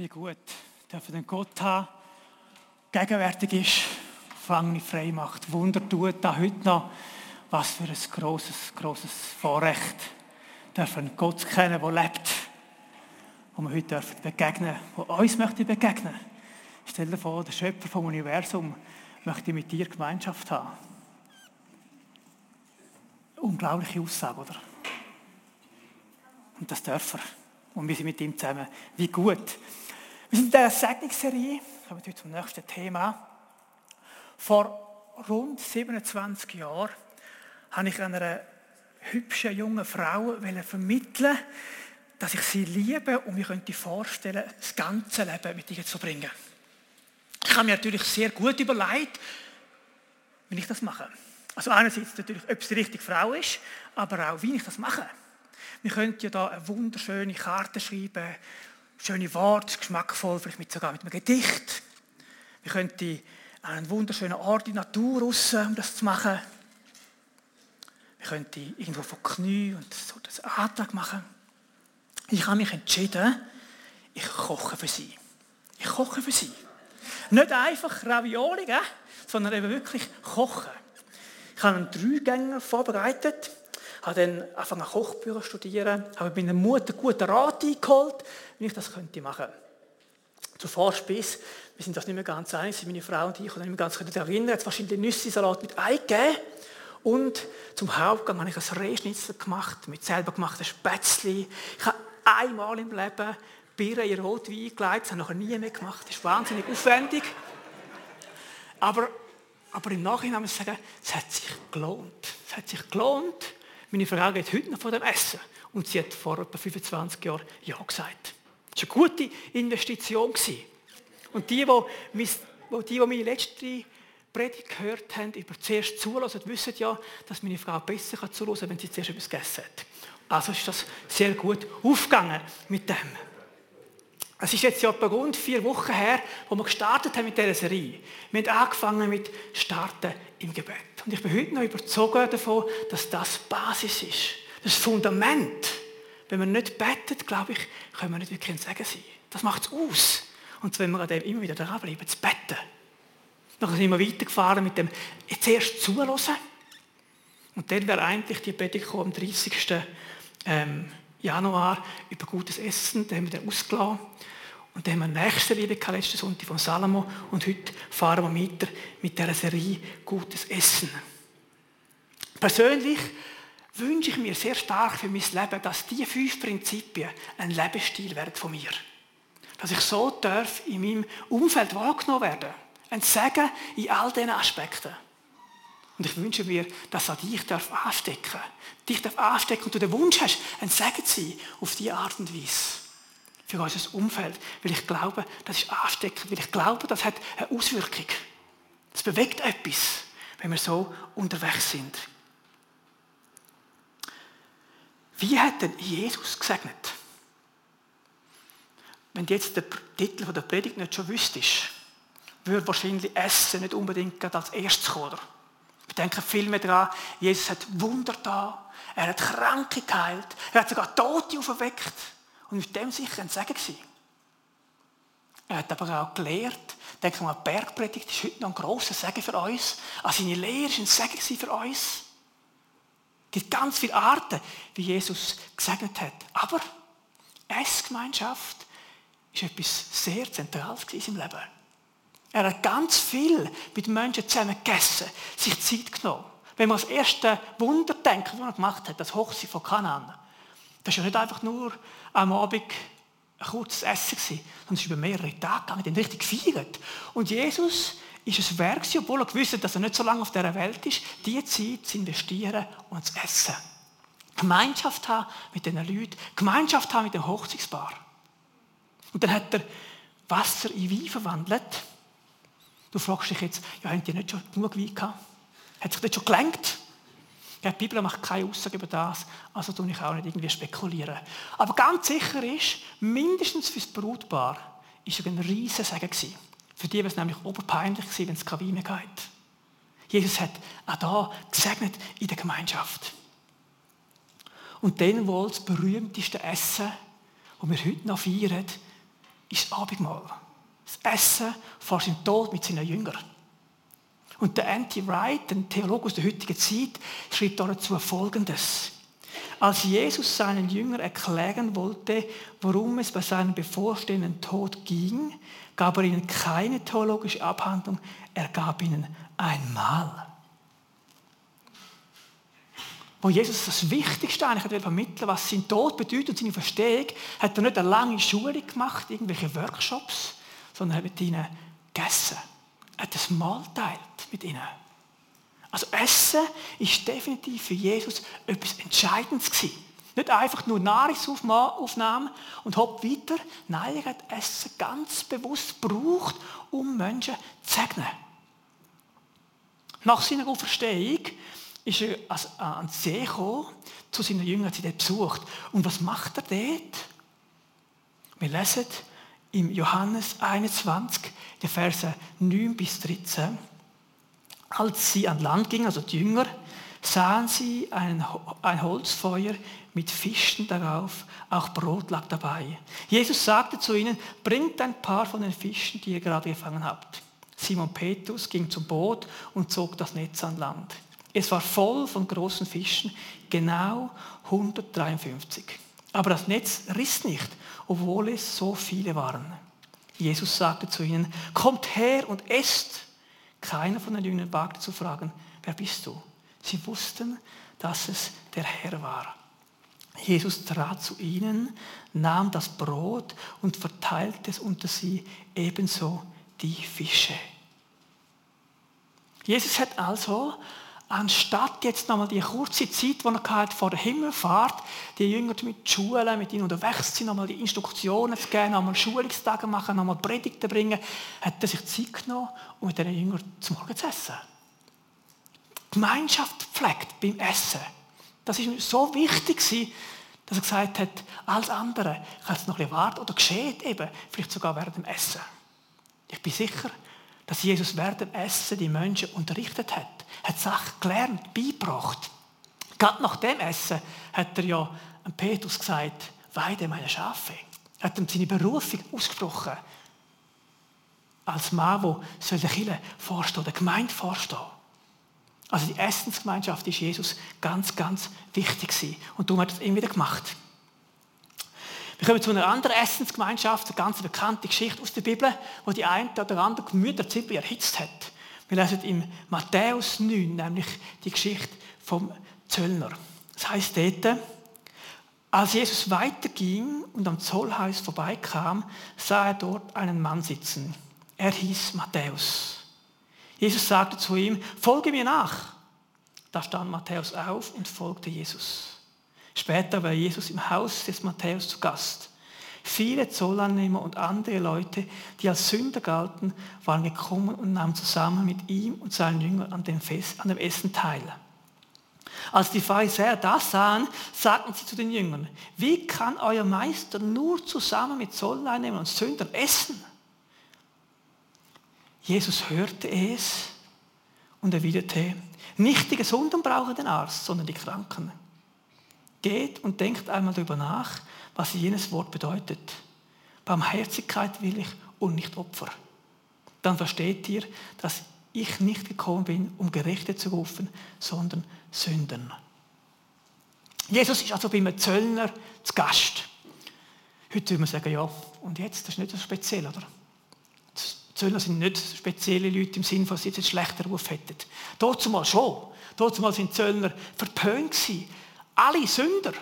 wie gut dürfen den Gott haben, gegenwärtig ist, Gefangene frei macht, Wunder tut, da heute noch. Was für ein großes, großes Vorrecht, dürfen Gott kennen, der lebt, wo wir heute dürfen begegnen, wo uns möchte begegnen. Stell dir vor, der Schöpfer vom Universum möchte mit dir Gemeinschaft haben. Unglaubliche Aussage, oder? Und das dürfen wir. Und wir sind mit ihm zusammen. Wie gut. Wir sind in dieser Segnungsserie, kommen wir zum nächsten Thema. Vor rund 27 Jahren habe ich einer hübschen jungen Frau vermitteln dass ich sie liebe und mir könnte vorstellen, das ganze Leben mit ihr zu bringen. Ich habe mir natürlich sehr gut überlegt, wie ich das mache. Also einerseits natürlich, ob es die richtige Frau ist, aber auch, wie ich das mache. Wir könnten ja da eine wunderschöne Karte schreiben, schöne Worte, geschmackvoll, vielleicht mit, sogar mit einem Gedicht. Wir könnten einen wunderschönen Ort in der Natur raus, um das zu machen. Wir könnten irgendwo von Knie und so das Antrag machen. Ich habe mich entschieden, ich koche für sie. Ich koche für sie. Nicht einfach Ravioli, sondern eben wirklich kochen. Ich habe einen Dreigänger vorbereitet habe dann angefangen Kochbücher studieren, habe meiner Mutter guten Rat eingeholt, wie ich das könnte machen. Zu Vorspeis, wir sind das nicht mehr ganz einig, meine Frau und ich, ich nicht mehr ganz erinnern, jetzt wahrscheinlich Nüsse-Salat mit Ei gegeben. Und zum Hauptgang habe ich ein Rehschnitzel gemacht, mit selber gemachten Spätzli. Ich habe einmal im Leben Bier in Rotwein gelegt, das habe ich noch nie mehr gemacht, das ist wahnsinnig aufwendig. Aber, aber im Nachhinein muss ich sagen, es hat sich gelohnt. Es hat sich gelohnt, meine Frau geht heute noch von dem Essen. Und sie hat vor etwa 25 Jahren Ja gesagt. Das war eine gute Investition. Und die, die, die, die meine letzte Predigt gehört haben, über zuerst zulassen, wissen ja, dass meine Frau besser zuhören kann, wenn sie zuerst etwas gegessen hat. Also ist das sehr gut aufgegangen mit dem. Es ist jetzt ja etwa rund vier Wochen her, wo wir gestartet haben mit dieser Serie. Wir haben angefangen mit Starten im Gebet. Und ich bin heute noch überzeugt davon, dass das Basis ist. Das Fundament. Wenn wir nicht beten, glaube ich, können wir nicht wirklich ein Segen sein. Das macht es aus. Und wenn wir an dem immer wieder dranbleiben, zu beten. Dann sind wir weitergefahren mit dem jetzt erst zulassen. Und dann wäre eigentlich die Predigt am 30. Ähm, Januar über gutes Essen. Da haben wir dann ausgelassen. Und dann haben wir nächste Liebe gehabt, letzten Sonntag von Salomo. Und heute fahren wir weiter mit dieser Serie Gutes Essen. Persönlich wünsche ich mir sehr stark für mein Leben, dass diese fünf Prinzipien ein Lebensstil werden von mir. Dass ich so darf in meinem Umfeld wahrgenommen werden. Ein Segen in all diesen Aspekten. Und ich wünsche mir, dass auch dich darf anstecken. Dich darf anstecken und du den Wunsch hast, ein Segen zu sein auf diese Art und Weise für unser Umfeld, weil ich glaube, das ist ansteckend, weil ich glaube, das hat eine Auswirkung. Es bewegt etwas, wenn wir so unterwegs sind. Wie hat denn Jesus gesegnet? Wenn du jetzt den Titel der Predigt nicht schon wüsstest, würde wahrscheinlich Essen nicht unbedingt als erstes kommen. Wir denken viel mehr daran, Jesus hat Wunder da, er hat Kranke geheilt, er hat sogar Tote auferweckt. Und mit dem sicher ein Segen gewesen. Er hat aber auch gelehrt, denke mal, die Bergpredigt ist heute noch ein grosser Segen für uns. Also seine Lehre war ein Segen für uns. Es gibt ganz viele Arten, wie Jesus gesegnet hat. Aber Essgemeinschaft ist etwas sehr Zentrales in seinem Leben. Er hat ganz viel mit Menschen zusammen gegessen, sich Zeit genommen. Wenn man das erste Wunder denkt, das er gemacht hat, das Hochsein von Kanaan, das ist ja nicht einfach nur am Abend ein kurzes Essen sondern es ist über mehrere Tage gegangen, den richtig gefeiert. Und Jesus ist es wert obwohl er gewusst hat, dass er nicht so lange auf dieser Welt ist, die Zeit zu investieren und zu essen. Gemeinschaft haben mit diesen Leuten, Gemeinschaft haben mit dem Hochzeitspaar. Und dann hat er Wasser in Wein verwandelt. Du fragst dich jetzt, ja, haben die nicht schon genug Wein gehabt? Hat sich das schon gelenkt? Die Bibel macht keine Aussage über das, also tue ich auch nicht irgendwie spekulieren. Aber ganz sicher ist, mindestens für das Brutpaar er ein riesen Segen gewesen. Für die war es nämlich oberpeinlich wenn es keine Weine geht. Jesus hat auch da gesegnet in der Gemeinschaft. Und dann wohl das berühmteste Essen, das wir heute noch feiern, ist das Abendmahl. Das Essen vor seinem Tod mit seinen Jüngern. Und der Anti-Wright, ein Theologe aus der heutigen Zeit, schreibt dazu Folgendes. Als Jesus seinen Jüngern erklären wollte, worum es bei seinem bevorstehenden Tod ging, gab er ihnen keine theologische Abhandlung, er gab ihnen ein Mahl. Wo Jesus das Wichtigste eigentlich vermitteln was sein Tod bedeutet und seine Verstehung, hat er nicht eine lange Schule gemacht, irgendwelche Workshops, sondern hat mit ihnen gegessen. Er hat das Mahl teilt mit ihnen. Also Essen ist definitiv für Jesus etwas Entscheidendes gewesen. Nicht einfach nur Nahrungsaufnahme und hopp weiter. Nein, er hat Essen ganz bewusst gebraucht, um Menschen zu segnen. Nach seiner Auferstehung ist er an den See gekommen, zu seinen Jüngern, sie dort besucht. Und was macht er dort? Wir lesen im Johannes 21, die Verse 9 bis 13. Als sie an Land gingen, also die Jünger, sahen sie ein, ein Holzfeuer mit Fischen darauf, auch Brot lag dabei. Jesus sagte zu ihnen, bringt ein paar von den Fischen, die ihr gerade gefangen habt. Simon Petrus ging zum Boot und zog das Netz an Land. Es war voll von großen Fischen, genau 153. Aber das Netz riss nicht, obwohl es so viele waren. Jesus sagte zu ihnen, kommt her und esst. Keiner von den Jüngern wagte zu fragen, wer bist du? Sie wussten, dass es der Herr war. Jesus trat zu ihnen, nahm das Brot und verteilte es unter sie, ebenso die Fische. Jesus hat also anstatt jetzt nochmal die kurze Zeit, die er hatte, vor der Himmelfahrt, die Jünger mit Schulen, mit ihnen unterwegs sind, nochmal die Instruktionen zu geben, nochmal Schulungstage machen, nochmal Predigten bringen, hat er sich Zeit genommen, um mit diesen Jüngern zum Morgen zu essen. Gemeinschaft pflegt beim Essen. Das ist so wichtig dass er gesagt hat, alles andere kann es noch ein bisschen warten oder geschieht eben, vielleicht sogar während dem Essen. Ich bin sicher, dass Jesus während dem Essen die Menschen unterrichtet hat, hat Sachen gelernt, beigebracht. Gerade nach dem Essen hat er ja Petrus gesagt, weide meine Schafe. Er hat ihm seine Berufung ausgesprochen. Als Mann, der der Kirche vorstehen, der Gemeinde vorstehen. Also die Essensgemeinschaft ist Jesus ganz, ganz wichtig. Und darum hat er es immer wieder gemacht. Wir kommen zu einer anderen Essensgemeinschaft, eine ganz bekannte Geschichte aus der Bibel, wo die eine oder andere Gemüter ziemlich erhitzt hat. Wir lesen in Matthäus 9, nämlich die Geschichte vom Zöllner. Das heißt dort, als Jesus weiterging und am Zollhaus vorbeikam, sah er dort einen Mann sitzen. Er hieß Matthäus. Jesus sagte zu ihm, folge mir nach. Da stand Matthäus auf und folgte Jesus. Später war Jesus im Haus des Matthäus zu Gast. Viele Zollannehmer und andere Leute, die als Sünder galten, waren gekommen und nahmen zusammen mit ihm und seinen Jüngern an dem, Fest, an dem Essen teil. Als die Pharisäer das sahen, sagten sie zu den Jüngern, wie kann euer Meister nur zusammen mit Zolleinnehmern und Sündern essen? Jesus hörte es und erwiderte, nicht die Gesunden brauchen den Arzt, sondern die Kranken. Geht und denkt einmal darüber nach, was jenes Wort bedeutet. Barmherzigkeit will ich und nicht Opfer. Dann versteht ihr, dass ich nicht gekommen bin, um Gerechte zu rufen, sondern Sündern. Jesus ist also bei einem Zöllner zu Gast. Heute würde man sagen, ja, und jetzt, das ist nicht so speziell, oder? Zöllner sind nicht spezielle Leute im Sinne, dass sie jetzt einen schlechten Ruf hätten. Dort mal schon. Dort mal sind Zöllner verpönt alle Sünder,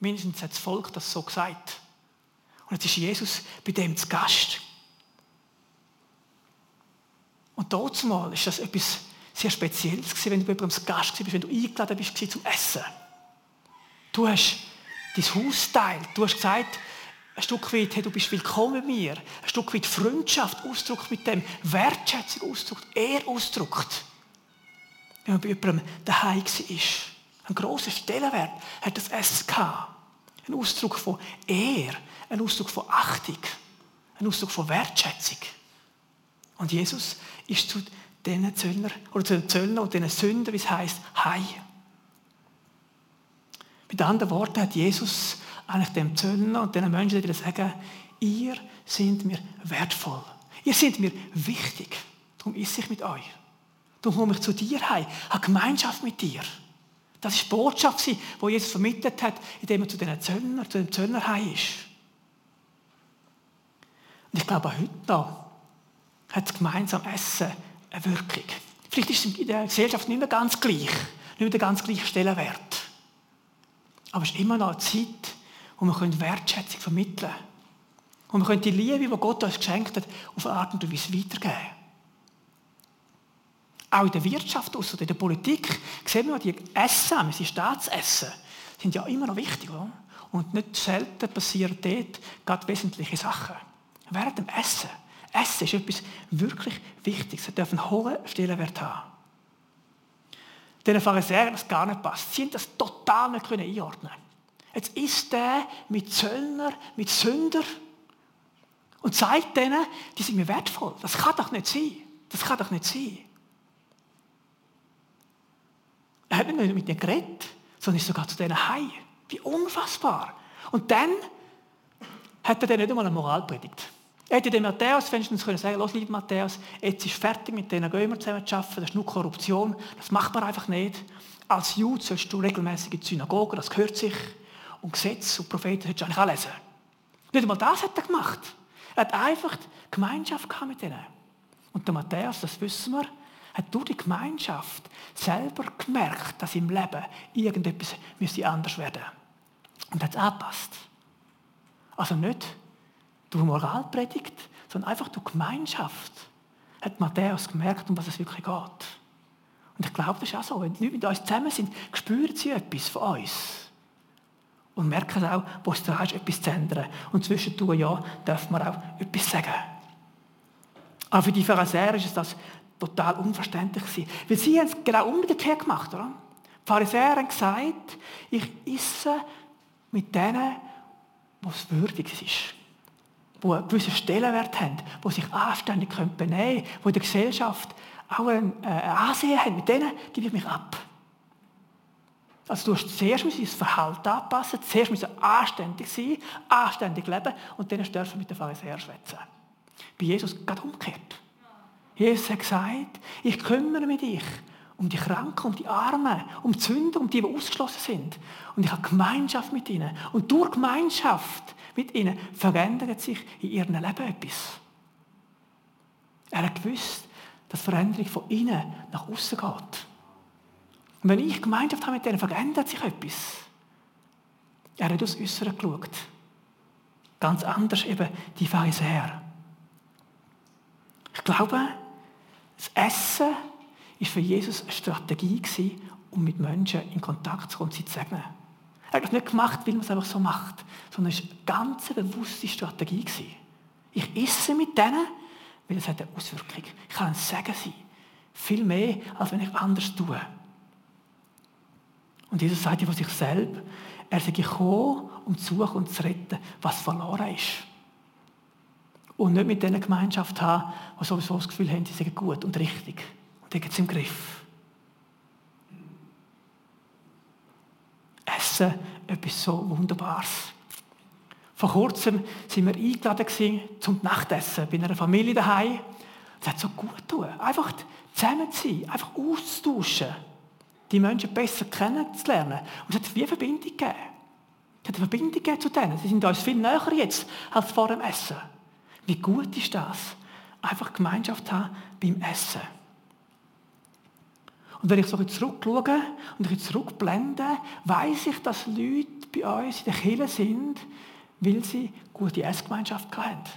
mindestens hat das Volk das so gesagt. Und jetzt ist Jesus bei dem zu Gast. Und dort mal ist das etwas sehr Spezielles gewesen, wenn du bei jemandem zu Gast bist, wenn du eingeladen bist zum Essen. Du hast dein Haus teilt. Du hast gesagt, ein Stück weit, hey, du bist willkommen bei mir. Ein Stück weit Freundschaft ausdruckt mit dem, Wertschätzung ausdruckt, er ausdruckt. Wenn man bei jemandem daheim war. Ein großer Stellenwert hat das gehabt. Ein Ausdruck von Ehr, ein Ausdruck von Achtung, ein Ausdruck von Wertschätzung. Und Jesus ist zu diesen Zöllner oder zu den Zöllner und diesen Sündern, wie es heißt, Hei. Mit anderen Worten hat Jesus eigentlich dem Zöllner und den Menschen wieder sagen, ihr seid mir wertvoll. Ihr seid mir wichtig. Darum esse ich mit euch. Darum komme ich zu dir heim, habe Gemeinschaft mit dir. Das war die Botschaft, die Jesus vermittelt hat, indem er zu den Zöllner, zu dem Zöllner heim ist. Und ich glaube, auch heute noch hat das gemeinsame Essen eine Wirkung. Vielleicht ist es in der Gesellschaft nicht mehr ganz gleich, nicht mehr der ganz gleiche Stellenwert. Aber es ist immer noch eine Zeit, wo wir Wertschätzung vermitteln können. Und wir die Liebe, die Gott uns geschenkt hat, auf eine Art und Weise weitergeben. Auch in der Wirtschaft oder in der Politik sehen wir, die Essen, die Staatsessen, sind ja immer noch wichtig. Oder? Und nicht selten passieren dort gerade wesentliche Sachen. Während dem Essen. Essen ist etwas wirklich Wichtiges. Es darf einen hohen Stellenwert haben. Den Pharisäern das gar nicht passt. Sie haben das total nicht einordnen Jetzt ist der mit Zöllner, mit Sünder und zeigt denen, die sind mir wertvoll. Das kann doch nicht sein. Das kann doch nicht sein. Er hat nicht mit denen geredet, sondern ist sogar zu denen heim. Wie unfassbar. Und dann hat er denen nicht einmal eine Moral predigt. Er hätte dem Matthäus wenigstens können sagen, los, lieber Matthäus, jetzt ist fertig mit denen, gehen wir zusammen zu arbeiten, das ist nur Korruption, das macht man einfach nicht. Als Jude sollst du regelmäßig in die Synagoge, das gehört sich. Und Gesetz und Propheten solltest du eigentlich auch lesen. Nicht einmal das hat er gemacht. Er hat einfach Gemeinschaft gehabt mit ihnen. Und der Matthäus, das wissen wir, hat durch die Gemeinschaft selber gemerkt, dass im Leben irgendetwas müsste anders werden. Und hat es angepasst. Also nicht durch Moralpredigt, sondern einfach durch Gemeinschaft hat Matthäus gemerkt, um was es wirklich geht. Und ich glaube, das ist auch so. Wenn die Leute mit uns zusammen sind, spüren sie etwas von uns. Und merken auch, wo es dran ist, etwas zu ändern. Und zwischendurch, ja, darf man auch etwas sagen. Aber für die Pharisäer ist es das total unverständlich gewesen. Weil sie haben es genau umgekehrt gemacht, oder? Die Pharisäer haben gesagt, ich esse mit denen, was würdig ist. Die einen gewissen Stellenwert haben, die sich anständig benehmen können, die in der Gesellschaft auch ein äh, Ansehen haben. Mit denen gebe ich mich ab. Also du hast zuerst dein Verhalten anpassen, zuerst müssen anständig sein, anständig leben und dann dürfen mit den Pharisäern schwätzen. Bei Jesus gerade umgekehrt. Jesus hat gesagt, ich kümmere mich dich um die Kranken, um die Armen, um die Sünder, um die, die ausgeschlossen sind. Und ich habe Gemeinschaft mit ihnen. Und durch Gemeinschaft mit ihnen verändert sich in ihrem Leben etwas. Er hat gewusst, dass Veränderung von innen nach außen geht. Und wenn ich Gemeinschaft habe mit denen, verändert sich etwas. Er hat aus Äußeren geschaut. Ganz anders eben die Pharisäer. Ich glaube, das Essen war für Jesus eine Strategie, um mit Menschen in Kontakt zu kommen und sie zu segnen. Er hat das nicht gemacht, weil man es einfach so macht, sondern es war eine ganz bewusste Strategie. Ich esse mit denen, weil es hat eine Auswirkung. Ich kann ein Segen sein. Viel mehr, als wenn ich anders tue. Und Jesus sagt ja von sich selbst, er sei gekommen, um zu suchen und zu retten, was verloren ist. Und nicht mit dieser Gemeinschaft haben, die sowieso das Gefühl haben, sie sind gut und richtig. Und die gibt es im Griff. Essen, etwas so Wunderbares. Vor kurzem sind wir eingeladen zum Nachtessen bei einer Familie daheim. Es hat so gut getan. Einfach zusammen zu sein, einfach auszutauschen die Menschen besser kennenzulernen. Und es hat eine Verbindung gegeben. Es hat eine Verbindung gegeben zu denen. Sie sind uns viel näher jetzt als vor dem Essen. Wie gut ist das? Einfach Gemeinschaft haben beim Essen. Und wenn ich so zurückschaue und ich zurückblende, weiß ich, dass Leute bei uns in der Kirche sind, weil sie gute Essgemeinschaft hatten.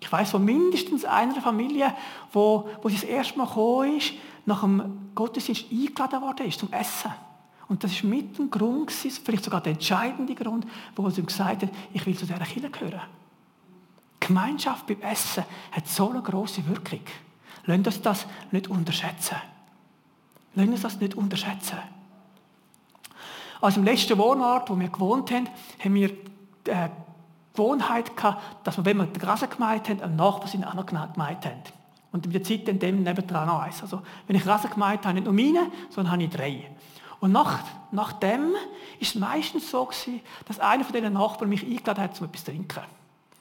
Ich weiß von mindestens einer Familie, wo, wo sie das erste Mal gekommen ist, nach dem Gottesdienst eingeladen worden ist zum Essen. Und das ist mit dem Grund, vielleicht sogar der entscheidende Grund, wo sie gesagt hat, ich will zu dieser Kirche gehören. Gemeinschaft beim Essen hat so eine große Wirkung. Lassen uns das nicht unterschätzen. Lassen uns das nicht unterschätzen. Also im letzten Wohnort, wo wir gewohnt haben, haben wir die äh, Gewohnheit gehabt, dass wir, wenn wir den Rasen gemeint haben, einen Nachbar sind auch gemeint haben. Und in der Zeit dann dem nebendran noch eins. Also, wenn ich Rasen gemeint habe, nicht nur meine, sondern habe ich drei. Und nach, nach dem ist es meistens so gewesen, dass einer von diesen Nachbarn mich eingeladen hat, zum etwas zu trinken.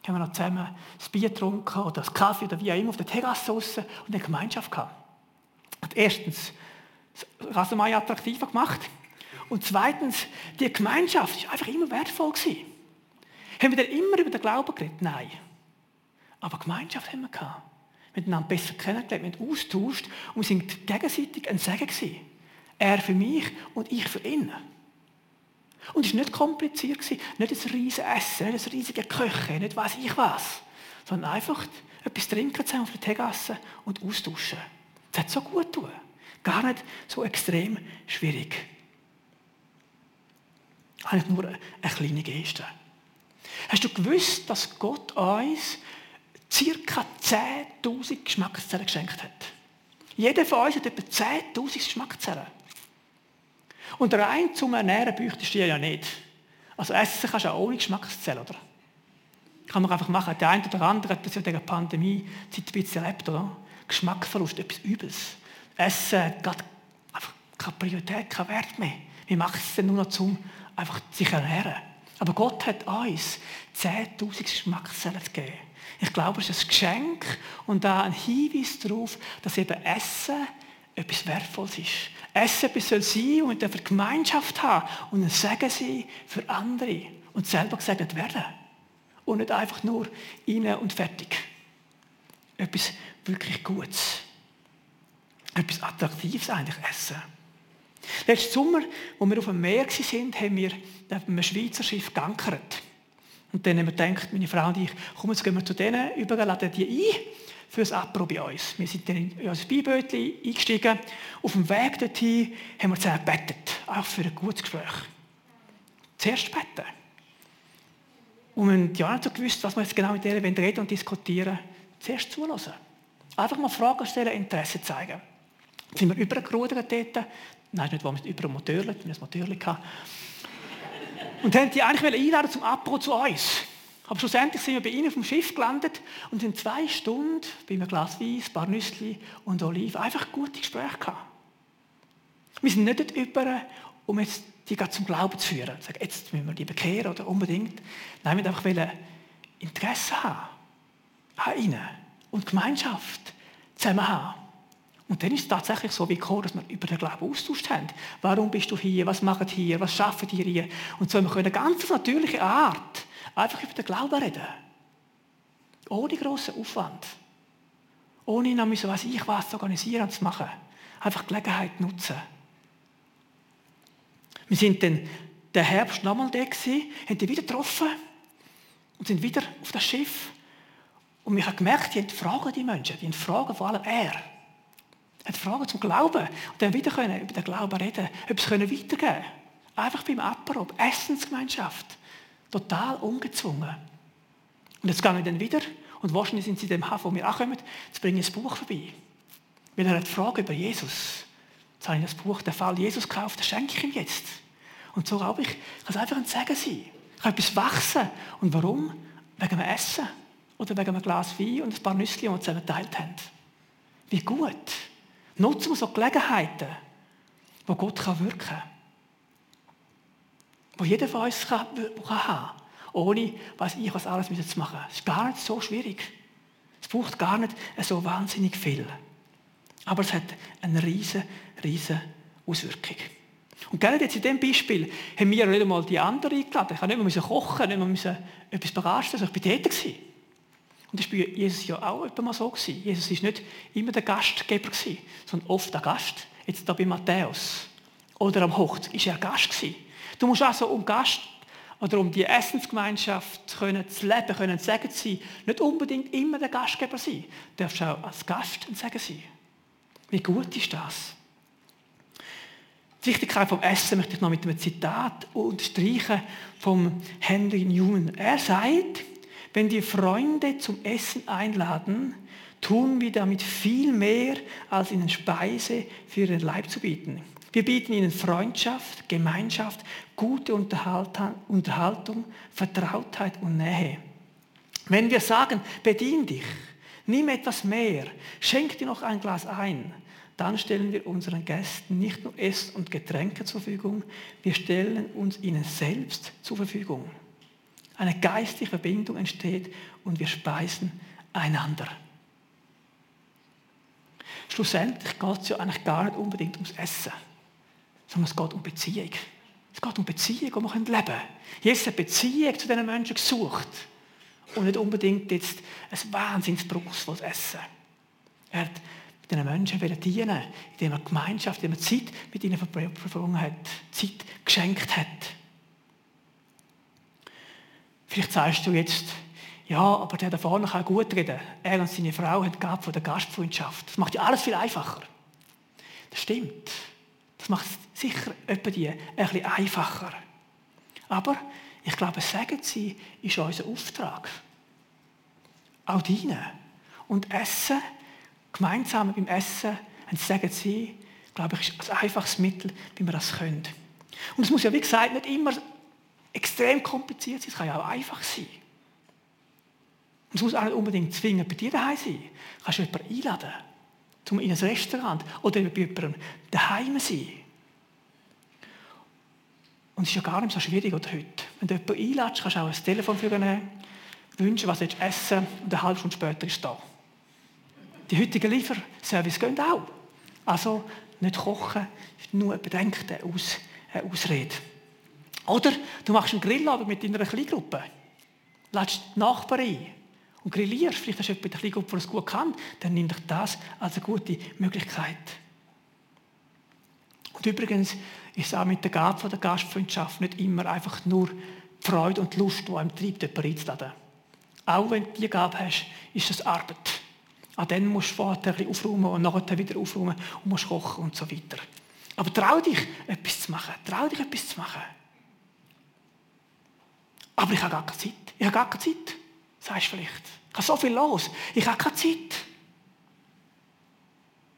Haben wir noch zusammen das Bier getrunken oder das Kaffee oder wie auch immer auf der Terrasse draussen und eine Gemeinschaft gehabt. Und erstens, das Rasenmäher attraktiver gemacht. Und zweitens, die Gemeinschaft ist einfach immer wertvoll gewesen. Haben wir dann immer über den Glauben geredet? Nein. Aber Gemeinschaft haben wir gehabt. Wir haben einander besser kennengelernt, wir haben austauscht und wir sind gegenseitig ein Segen gewesen. Er für mich und ich für ihn. Und es war nicht kompliziert, nicht ein riesiges Essen, nicht ein riesiger Köche, nicht weiß ich was, sondern einfach etwas trinken zusammen auf der Tegasse und austauschen. Das hat so gut tun. Gar nicht so extrem schwierig. Eigentlich nur eine kleine Geste. Hast du gewusst, dass Gott uns ca. 10.000 Geschmackszellen geschenkt hat? Jeder von uns hat etwa 10.000 Geschmackszellen. Und rein zum Ernähren bräuchtest du ja nicht. Also essen kannst du auch ohne Geschmackszellen, oder? Kann man einfach machen. Der eine oder andere hat das ja wegen der Pandemie ein bisschen erlebt, oder? Geschmacksverlust, etwas Übles. Essen hat einfach keine Priorität, keinen Wert mehr. Wir machen es dann nur noch zum einfach sich ernähren. Aber Gott hat uns 10.000 Geschmackszellen gegeben. Ich glaube, es ist ein Geschenk und da ein Hinweis darauf, dass eben Essen etwas Wertvolles ist. Essen etwas soll sein und wir dürfen Gemeinschaft haben und ein Segen sein für andere und selber gesegnet werden. Und nicht einfach nur rein und fertig. Etwas wirklich Gutes. Etwas Attraktives eigentlich essen. Letzten Sommer, als wir auf dem Meer waren, haben wir auf einem Schweizer Schiff geankert. Und dann haben wir gedacht, meine Frau und ich, komm, jetzt gehen wir zu denen über, laden die ein für das Apro bei uns. Wir sind dann in unser Beibötchen eingestiegen. Auf dem Weg dorthin haben wir zusammen gebetet, auch für ein gutes Gespräch. Zuerst beten. Und wir haben ja nicht so gewusst, was wir jetzt genau mit denen reden und diskutieren. Zuerst zulassen. Einfach mal Fragen stellen, Interesse zeigen. Dann sind wir übergerudert dort. Nein, nicht, wo wir über ein Motorli, wir ein Motorli Und haben die eigentlich einladen zum Apro zu uns. Aber schlussendlich sind wir bei ihnen auf dem Schiff gelandet und in zwei Stunden bei einem Glas Wein, ein paar Nüsse und Oliven einfach gute Gespräche gehabt. Wir sind nicht dort über, um jetzt die zum Glauben zu führen. Sagen, jetzt müssen wir die bekehren oder unbedingt. Nein, wir wollten einfach Interesse haben an ihnen und Gemeinschaft zusammen haben. Und dann ist es tatsächlich so wie gekommen, dass wir über den Glauben austauscht haben. Warum bist du hier? Was macht hier? Was schaffen die hier? Und so haben wir eine ganz natürliche Art einfach über den Glauben reden. Ohne grossen Aufwand. Ohne noch müssen, was ich was zu organisieren und zu machen. Einfach Gelegenheit nutzen. Wir sind dann den Herbst nochmal da gewesen, haben die wieder getroffen und sind wieder auf das Schiff. Und ich habe gemerkt, die Fragen, die Menschen. Die Fragen, vor allem er. Hat Fragen zum Glauben. Und dann wieder können über den Glauben reden, etwas können weitergeben. Einfach beim Apero, Essensgemeinschaft. Total ungezwungen. Und jetzt gehen wir dann wieder und wahrscheinlich sind sie in dem Hafen, wo wir ankommen, jetzt bringen ein Buch vorbei. Weil er hat Fragen über Jesus. Jetzt habe ich das Buch, der Fall Jesus gekauft, das schenke ich ihm jetzt. Und so glaube ich, kann es einfach ein Segen sein. Ich kann etwas wachsen. Und warum? Wegen dem Essen. Oder wegen einem Glas Wein und ein paar Nüsse, die wir zusammen geteilt haben. Wie gut. Nutzen wir so Gelegenheiten, wo Gott wirken kann wo jeder von uns kann, kann haben ohne was ich was alles zu machen. Es ist gar nicht so schwierig. Es braucht gar nicht so wahnsinnig viel. Aber es hat eine riesen, riesen Auswirkung. Und gerade jetzt in diesem Beispiel haben wir nicht einmal die anderen eingeladen. Ich musste nicht mehr kochen, nicht mehr etwas begeistern. Ich war dort. Und das war bei Jesus ja auch mal so. Jesus war nicht immer der Gastgeber, sondern oft der Gast. Jetzt hier bei Matthäus. Oder am Hochzeit war er Gast. Du musst also um Gast oder um die Essensgemeinschaft können, zu leben, können zu sagen sein, nicht unbedingt immer der Gastgeber sein. Du darfst auch als Gast ein Segen sein. Wie gut ist das? Die Wichtigkeit vom Essen möchte ich noch mit einem Zitat unterstreichen vom Henry Newman. Er sagt, wenn die Freunde zum Essen einladen, tun wir damit viel mehr, als ihnen Speise für ihren Leib zu bieten. Wir bieten ihnen Freundschaft, Gemeinschaft, gute Unterhaltung, Vertrautheit und Nähe. Wenn wir sagen, bedien dich, nimm etwas mehr, schenk dir noch ein Glas ein, dann stellen wir unseren Gästen nicht nur Essen und Getränke zur Verfügung, wir stellen uns ihnen selbst zur Verfügung. Eine geistliche Verbindung entsteht und wir speisen einander. Schlussendlich geht es ja eigentlich gar nicht unbedingt ums Essen, sondern es geht um Beziehung. Es geht um Beziehung, die wir leben können. Jesus hat Beziehung zu diesen Menschen gesucht. Und nicht unbedingt jetzt ein wahnsinnsbruchsvolles Essen. Er hat diesen Menschen dienen indem er Gemeinschaft, indem er Zeit mit ihnen verbrungen hat, Zeit geschenkt hat. Vielleicht sagst du jetzt, ja, aber der da vorne kann gut reden. Er und seine Frau haben gab von der Gastfreundschaft. Das macht ja alles viel einfacher. Das stimmt. Das macht sicher etwa die ein einfacher. Aber ich glaube, sagen sie ist unser Auftrag. Auch deine. Und Essen, gemeinsam beim Essen, sagen sie, glaube ich, ist ein einfaches Mittel, wie wir das können. Und es muss ja, wie gesagt, nicht immer extrem kompliziert sein, es kann ja auch einfach sein. Und es muss auch nicht unbedingt zwingend bei dir daheim sein. Du kannst jemanden einladen, um in ein Restaurant oder bei jemandem daheim sein. Und es ist ja gar nicht so schwierig oder heute. Wenn du jemanden einladest, kannst du auch ein Telefon für ihn wünschen, was du essen und eine halbe Stunde später ist da. Die heutigen Lieferservice gehen auch. Also nicht kochen, ist nur eine bedenkte Aus, eine Ausrede. Oder du machst einen Grillabend mit deiner Kleingruppe. Lädst die Nachbarin und grillierst. Vielleicht hast du jemanden der Kleingruppe, der es gut kann. Dann nimm dich das als eine gute Möglichkeit. Und übrigens ist es auch mit der Gabe der Gastfreundschaft nicht immer einfach nur die Freude und die Lust, die einem treibt, jemanden einzuladen. Auch wenn du die Gabe hast, ist das Arbeit. An dann musst du vorher ein aufräumen und nachher wieder aufräumen und musst kochen und so weiter. Aber trau dich, etwas zu machen. Trau dich, etwas zu machen. Aber ich habe gar keine Zeit. Ich habe gar keine Zeit, sagst du vielleicht. Ich habe so viel los. Ich habe keine Zeit,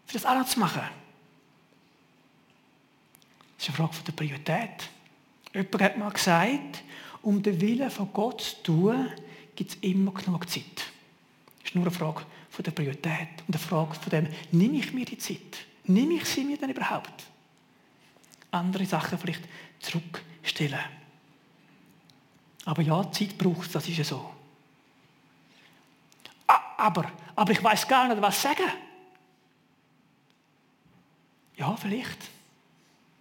für das alles zu machen. Das ist eine Frage der Priorität. Jemand hat mal gesagt, um den Willen von Gott zu tun, gibt es immer genug Zeit. Das ist nur eine Frage der Priorität und eine Frage von dem, nehme ich mir die Zeit? Nehme ich sie mir denn überhaupt? Andere Sachen vielleicht zurückstellen. Aber ja, Zeit braucht es, das ist ja so. Aber, aber ich weiß gar nicht, was sagen. Ja, vielleicht.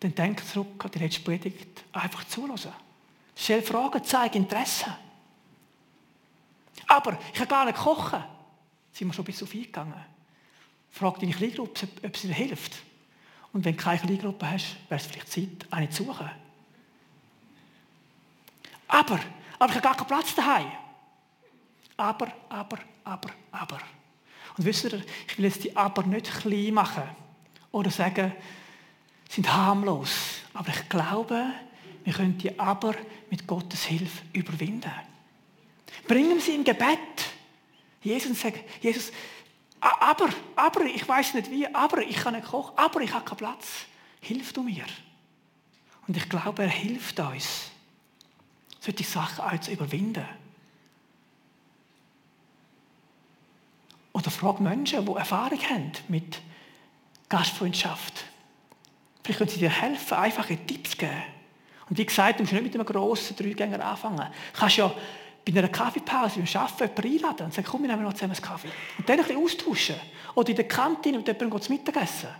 Dann denk zurück an die letzte Predigt. Einfach zulassen. Stell Fragen, zeig Interesse. Aber ich kann gar nicht kochen. Sind wir schon bis auf gegangen. Frag deine Kleingruppe, ob sie dir hilft. Und wenn du keine Kleingruppe hast, wäre es vielleicht Zeit, eine zu suchen. Aber, aber ich habe gar keinen Platz daheim. Aber, aber, aber, aber. Und wisst ihr, ich will jetzt die Aber nicht klein machen. Oder sagen, sind harmlos. Aber ich glaube, wir können die Aber mit Gottes Hilfe überwinden. Bringen sie im Gebet. Jesus sagt, Jesus, aber, aber, ich weiß nicht wie, aber ich kann nicht kochen, aber ich habe keinen Platz. Hilf du mir. Und ich glaube, er hilft uns, solche Sachen auch zu überwinden. Oder frag Menschen, die Erfahrung haben mit Gastfreundschaft. Vielleicht können sie dir helfen, einfache Tipps geben. Und wie gesagt, du musst nicht mit einem grossen Dreigänger anfangen. Du kannst ja bei einer Kaffeepause beim Arbeiten jemanden einladen und sagen, komm, wir nehmen noch zusammen einen Kaffee. Und dann ein bisschen austauschen. Oder in der Kantine mit jemandem zu Mittagessen.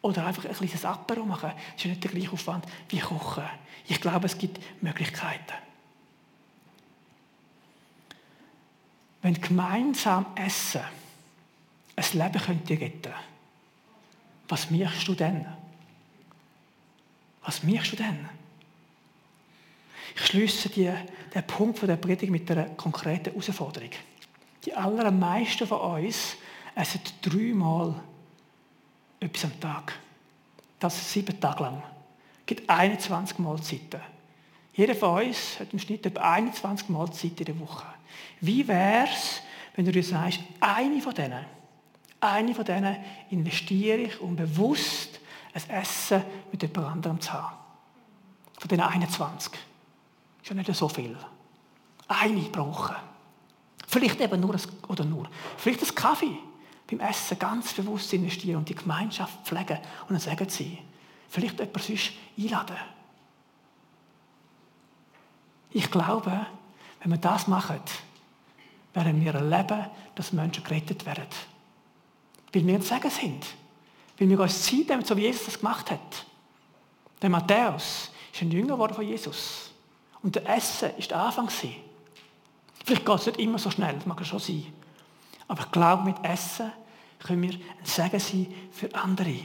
Oder einfach ein kleines Apero machen. Das ist nicht der gleiche Aufwand wie kochen. Ich glaube, es gibt Möglichkeiten. Wenn gemeinsam essen ein Leben könnte retten, was machst du denn? Was machst du denn? Ich schließe die, den Punkt von der Predigt mit einer konkreten Herausforderung. Die allermeisten von uns essen dreimal etwas am Tag. Das sieben Tage lang. Es gibt 21 Mahlzeiten. Jeder von uns hat im Schnitt etwa 21 Mahlzeiten in der Woche. Wie wäre es, wenn du dir sagst, eine von denen, eine von denen investiere ich, um bewusst ein Essen mit jemand anderem zu haben. Von diesen 21. Ist ja nicht so viel. Eine Woche. Vielleicht eben nur, ein, oder nur, vielleicht ein Kaffee beim Essen ganz bewusst investieren und die Gemeinschaft pflegen und dann sagen sie, vielleicht jemand sonst einladen. Ich glaube, Wenn wir das machen, werden wir erleben, dass Menschen gerettet werden. Weil wir ein Segen sind. Weil wir uns Zeit nehmen, so wie Jesus das gemacht hat. Der Matthäus ist ein Jünger geworden von Jesus. Und der Essen ist der Anfang. Vielleicht geht es nicht immer so schnell, das mag schon sein. Aber ich glaube, mit Essen können wir ein Segen sein für andere.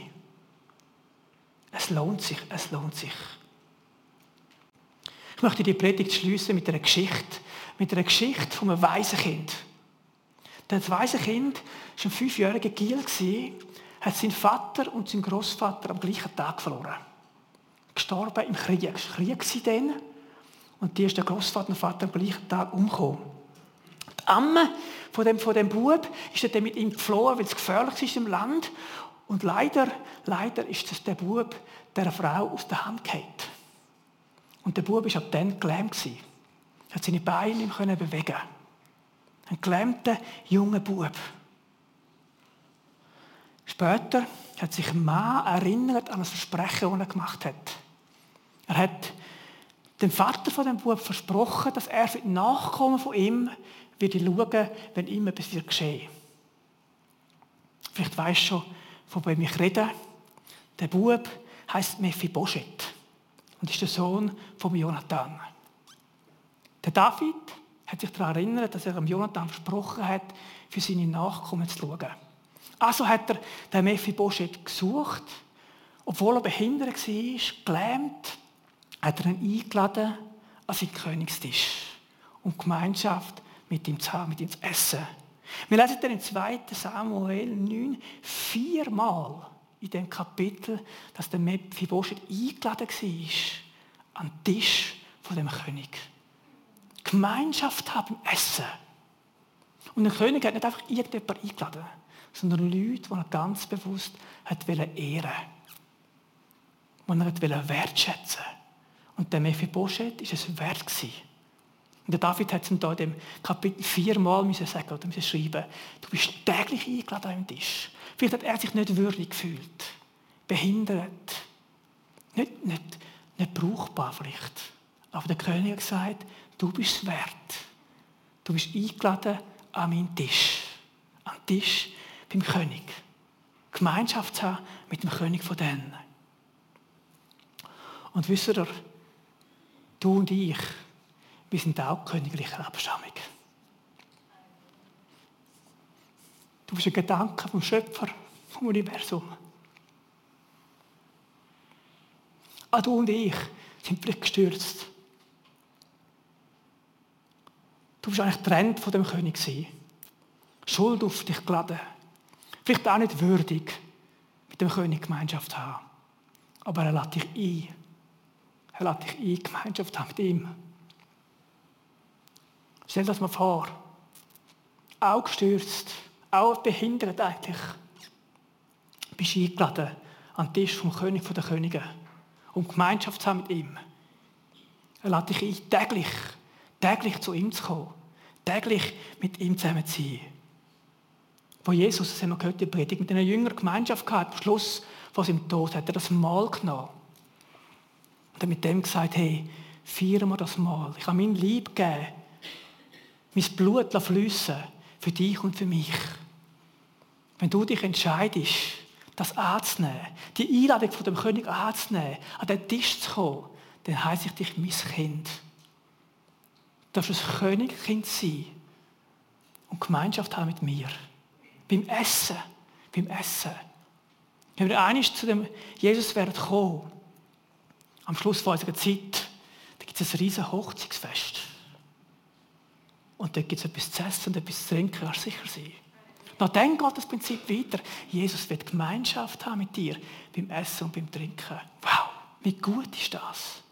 Es lohnt sich, es lohnt sich. Ich möchte die Predigt schließen mit einer Geschichte, mit einer Geschichte von einem weisen Kind. Das weise Kind war ein fünfjähriger Giel, hat seinen Vater und seinen Großvater am gleichen Tag verloren. Gestorben im Krieg. Es war Krieg dann. Und die ist der Großvater und Vater am gleichen Tag umgekommen. Die Amme von dem, von dem Bub ist dann mit ihm geflohen, weil es gefährlich ist im Land. Und leider, leider ist das der Bub der Frau aus der Hand gefallen. Und der Bub war ab dann gelähmt. Er hat seine Beine nicht mehr bewegen Ein gelähmter junger Bub. Später hat sich ein Mann erinnert an das Versprechen, das er gemacht hat. Er hat dem Vater von dem Bub versprochen, dass er für die Nachkommen von ihm wird schauen, wenn ihm etwas wird geschehen. Vielleicht weisst du schon, von wem ich rede. Der Bub heißt Mephibosheth und ist der Sohn von Jonathan. Der David hat sich daran erinnert, dass er dem Jonathan versprochen hat, für seine Nachkommen zu schauen. Also hat er den Mephibosheth gesucht, obwohl er behindert war, gelähmt, hat er ihn eingeladen an seinen Königstisch und Gemeinschaft mit ihm zu haben, mit ihm zu essen. Wir lesen dann im 2. Samuel 9 viermal in dem Kapitel, dass der Mephibosheth eingeladen war an den Tisch von dem König. Gemeinschaft haben Essen. Und der König hat nicht einfach irgendjemand eingeladen, sondern Leute, die er ganz bewusst hat ehren. Die er wertschätzen wollte. Und der Mephibosheth war es wert. Und der David hat ihm da in dem Kapitel viermal müssen sagen oder müssen schreiben, du bist täglich eingeladen an den Tisch. Vielleicht hat er sich nicht würdig gefühlt, behindert, nicht, nicht, nicht brauchbar vielleicht. Aber der König hat gesagt, du bist wert. Du bist eingeladen an meinen Tisch. An den Tisch beim König. Gemeinschaft zu haben mit dem König von denen. Und wisst ihr, du und ich, wir sind auch königlicher Abstammung. Du bist ein Gedanke vom Schöpfer, vom Universum. Auch du und ich sind vielleicht gestürzt. Du bist eigentlich getrennt von dem König. Schuld auf dich geladen. Vielleicht auch nicht würdig, mit dem König Gemeinschaft haben. Aber er lädt dich ein. Er lädt dich ein, Gemeinschaft haben mit ihm. Stell das mal vor. Auch gestürzt, auch behindert eigentlich. Bist eingeladen an den Tisch vom König der Könige, um Gemeinschaft zu haben mit ihm. Er lädt dich ein, täglich, täglich zu ihm zu kommen, täglich mit ihm zusammen zu sein. Wo Jesus, das haben wir gehört, die Predigt, mit einer Jüngern Gemeinschaft gehabt, am Schluss von seinem Tod, hat er das Mahl genommen. Und hat mit dem gesagt, hey, feiern wir das Mahl. Ich habe mein Lieb gegeben, mein Blut fließen für dich und für mich. Wenn du dich entscheidest, das anzunehmen, die Einladung von dem König anzunehmen, an den Tisch zu kommen, dann heiße ich dich mein Kind. Du darfst ein Königkind sein und Gemeinschaft haben mit mir. Beim Essen, beim Essen. Wenn wir einig zu dem Jesus werden kommen, am Schluss von unserer Zeit, da gibt es ein riesen Hochzeitsfest. Und dort gibt es etwas zu essen und etwas zu trinken, kannst sicher sein. Nach dann geht das Prinzip weiter. Jesus wird Gemeinschaft haben mit dir beim Essen und beim Trinken. Wow, wie gut ist das?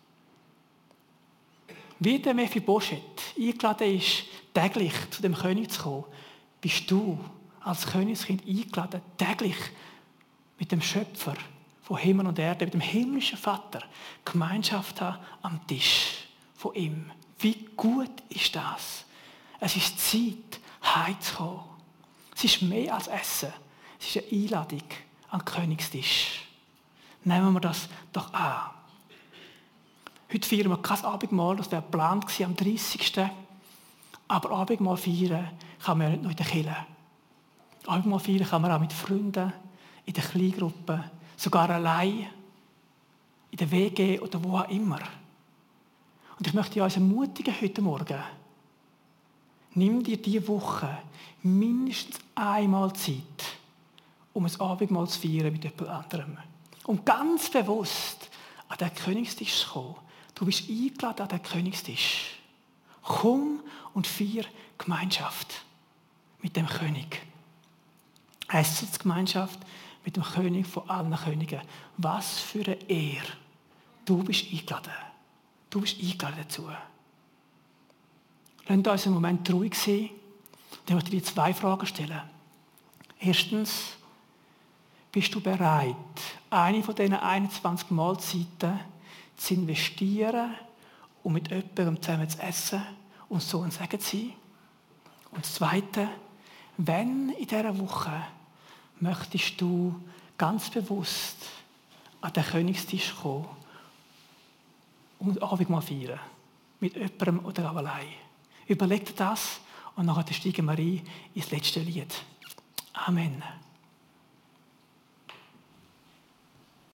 Wie der Mephibosheth eingeladen ist, täglich zu dem König zu kommen, bist du als Königskind eingeladen, täglich mit dem Schöpfer von Himmel und Erde, mit dem himmlischen Vater, Gemeinschaft haben am Tisch von ihm. Wie gut ist das? Es ist Zeit, heimzukommen. Es ist mehr als Essen. Es ist eine Einladung an den Königstisch. Nehmen wir das doch an. Heute feiern wir kein Abendmahl, das wäre geplant am 30. Aber Abendmahl feiern kann man ja nicht nur in der Kirche. Abendmahl feiern kann man auch mit Freunden, in der Kleingruppe, sogar allein, in der WG oder wo auch immer. Und ich möchte uns ermutigen heute Morgen, nimm dir diese Woche mindestens einmal Zeit, um ein Abendmahl zu feiern mit jemand anderem. Und ganz bewusst an den Königstisch zu kommen. Du bist eingeladen an den Königstisch. Komm und feier Gemeinschaft mit dem König. Heißt es Gemeinschaft mit dem König von allen Königen. Was für eine Ehre. Du bist eingeladen. Du bist eingeladen dazu. Lasst uns einen Moment ruhig sein. Dann möchte ich dir zwei Fragen stellen. Erstens, bist du bereit, eine von diesen 21 Mahlzeiten zu investieren, um mit jemandem zusammen zu essen und so ein Segen zu sein? Und das Zweite, wenn in dieser Woche möchtest du ganz bewusst an den Königstisch kommen und Abendmahl feiern. Mit jemandem oder allein. Überleg dir das und nachher steigen wir ein ins letzte Lied. Amen.